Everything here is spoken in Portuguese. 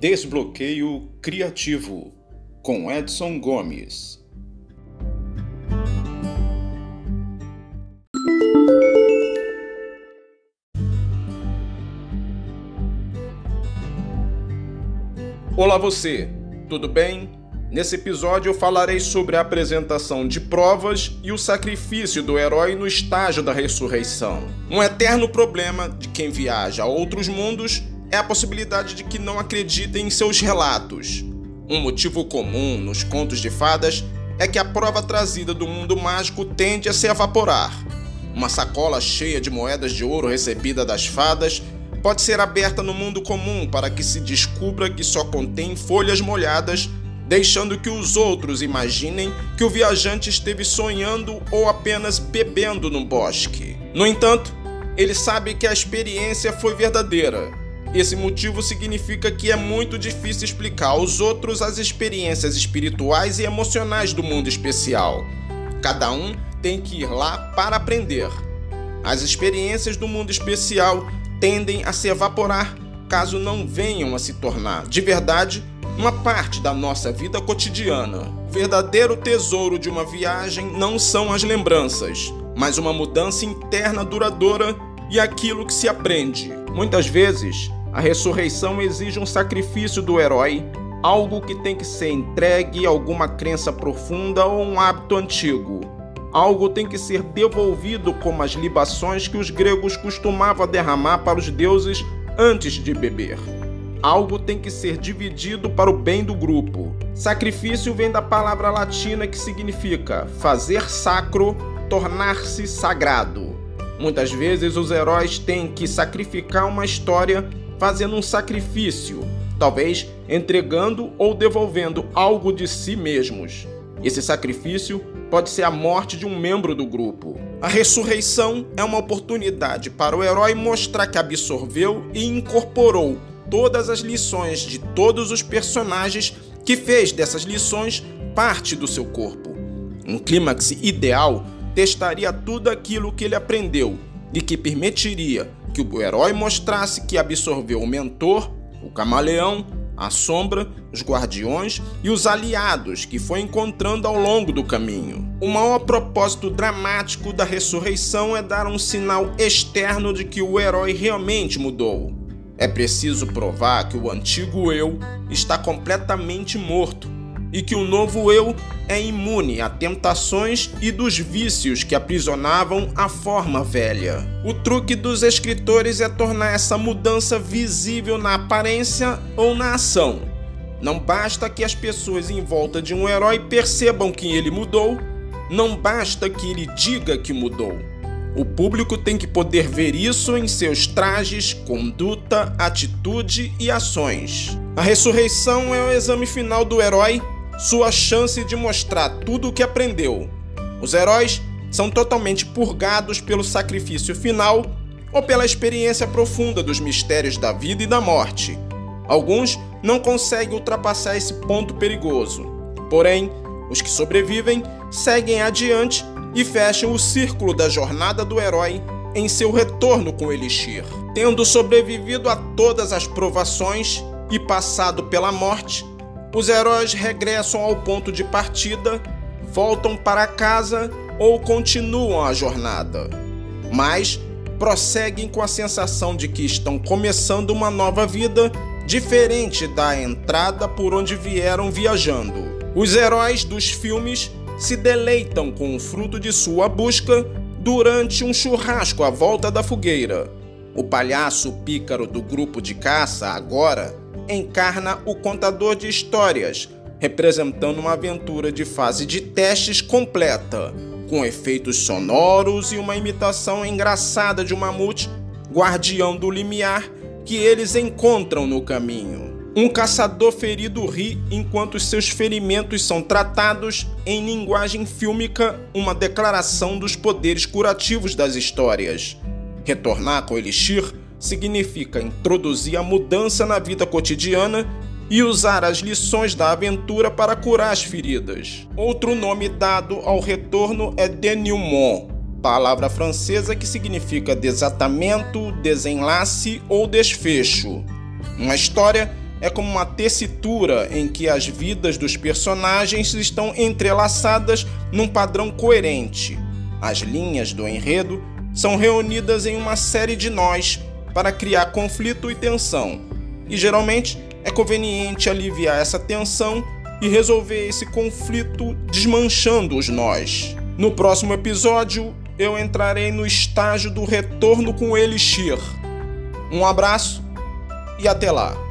Desbloqueio Criativo, com Edson Gomes. Olá você, tudo bem? Nesse episódio eu falarei sobre a apresentação de provas e o sacrifício do herói no estágio da ressurreição. Um eterno problema de quem viaja a outros mundos é a possibilidade de que não acreditem em seus relatos. Um motivo comum nos contos de fadas é que a prova trazida do mundo mágico tende a se evaporar. Uma sacola cheia de moedas de ouro recebida das fadas pode ser aberta no mundo comum para que se descubra que só contém folhas molhadas, deixando que os outros imaginem que o viajante esteve sonhando ou apenas bebendo no bosque. No entanto, ele sabe que a experiência foi verdadeira esse motivo significa que é muito difícil explicar aos outros as experiências espirituais e emocionais do mundo especial. Cada um tem que ir lá para aprender. As experiências do mundo especial tendem a se evaporar caso não venham a se tornar, de verdade, uma parte da nossa vida cotidiana. O verdadeiro tesouro de uma viagem não são as lembranças, mas uma mudança interna duradoura e aquilo que se aprende. Muitas vezes, a ressurreição exige um sacrifício do herói, algo que tem que ser entregue a alguma crença profunda ou um hábito antigo. Algo tem que ser devolvido como as libações que os gregos costumavam derramar para os deuses antes de beber. Algo tem que ser dividido para o bem do grupo. Sacrifício vem da palavra latina que significa fazer sacro, tornar-se sagrado. Muitas vezes os heróis têm que sacrificar uma história fazendo um sacrifício, talvez entregando ou devolvendo algo de si mesmos. Esse sacrifício pode ser a morte de um membro do grupo. A ressurreição é uma oportunidade para o herói mostrar que absorveu e incorporou todas as lições de todos os personagens que fez dessas lições parte do seu corpo. Um clímax ideal testaria tudo aquilo que ele aprendeu e que permitiria que o herói mostrasse que absorveu o mentor, o camaleão, a sombra, os guardiões e os aliados que foi encontrando ao longo do caminho. O maior propósito dramático da ressurreição é dar um sinal externo de que o herói realmente mudou. É preciso provar que o antigo eu está completamente morto e que o novo eu é imune a tentações e dos vícios que aprisionavam a forma velha. O truque dos escritores é tornar essa mudança visível na aparência ou na ação. Não basta que as pessoas em volta de um herói percebam que ele mudou, não basta que ele diga que mudou. O público tem que poder ver isso em seus trajes, conduta, atitude e ações. A ressurreição é o exame final do herói sua chance de mostrar tudo o que aprendeu. Os heróis são totalmente purgados pelo sacrifício final ou pela experiência profunda dos mistérios da vida e da morte. Alguns não conseguem ultrapassar esse ponto perigoso. Porém, os que sobrevivem seguem adiante e fecham o círculo da jornada do herói em seu retorno com Elixir. Tendo sobrevivido a todas as provações e passado pela morte, os heróis regressam ao ponto de partida, voltam para casa ou continuam a jornada. Mas prosseguem com a sensação de que estão começando uma nova vida diferente da entrada por onde vieram viajando. Os heróis dos filmes se deleitam com o fruto de sua busca durante um churrasco à volta da fogueira. O palhaço pícaro do grupo de caça agora encarna o contador de histórias, representando uma aventura de fase de testes completa, com efeitos sonoros e uma imitação engraçada de um mamute, guardião do limiar, que eles encontram no caminho. Um caçador ferido ri enquanto seus ferimentos são tratados em linguagem fílmica, uma declaração dos poderes curativos das histórias. Retornar com Elixir significa introduzir a mudança na vida cotidiana e usar as lições da aventura para curar as feridas. Outro nome dado ao retorno é denouement, palavra francesa que significa desatamento, desenlace ou desfecho. Uma história é como uma tessitura em que as vidas dos personagens estão entrelaçadas num padrão coerente. As linhas do enredo são reunidas em uma série de nós para criar conflito e tensão, e geralmente é conveniente aliviar essa tensão e resolver esse conflito desmanchando os nós. No próximo episódio, eu entrarei no estágio do retorno com o Elixir. Um abraço e até lá!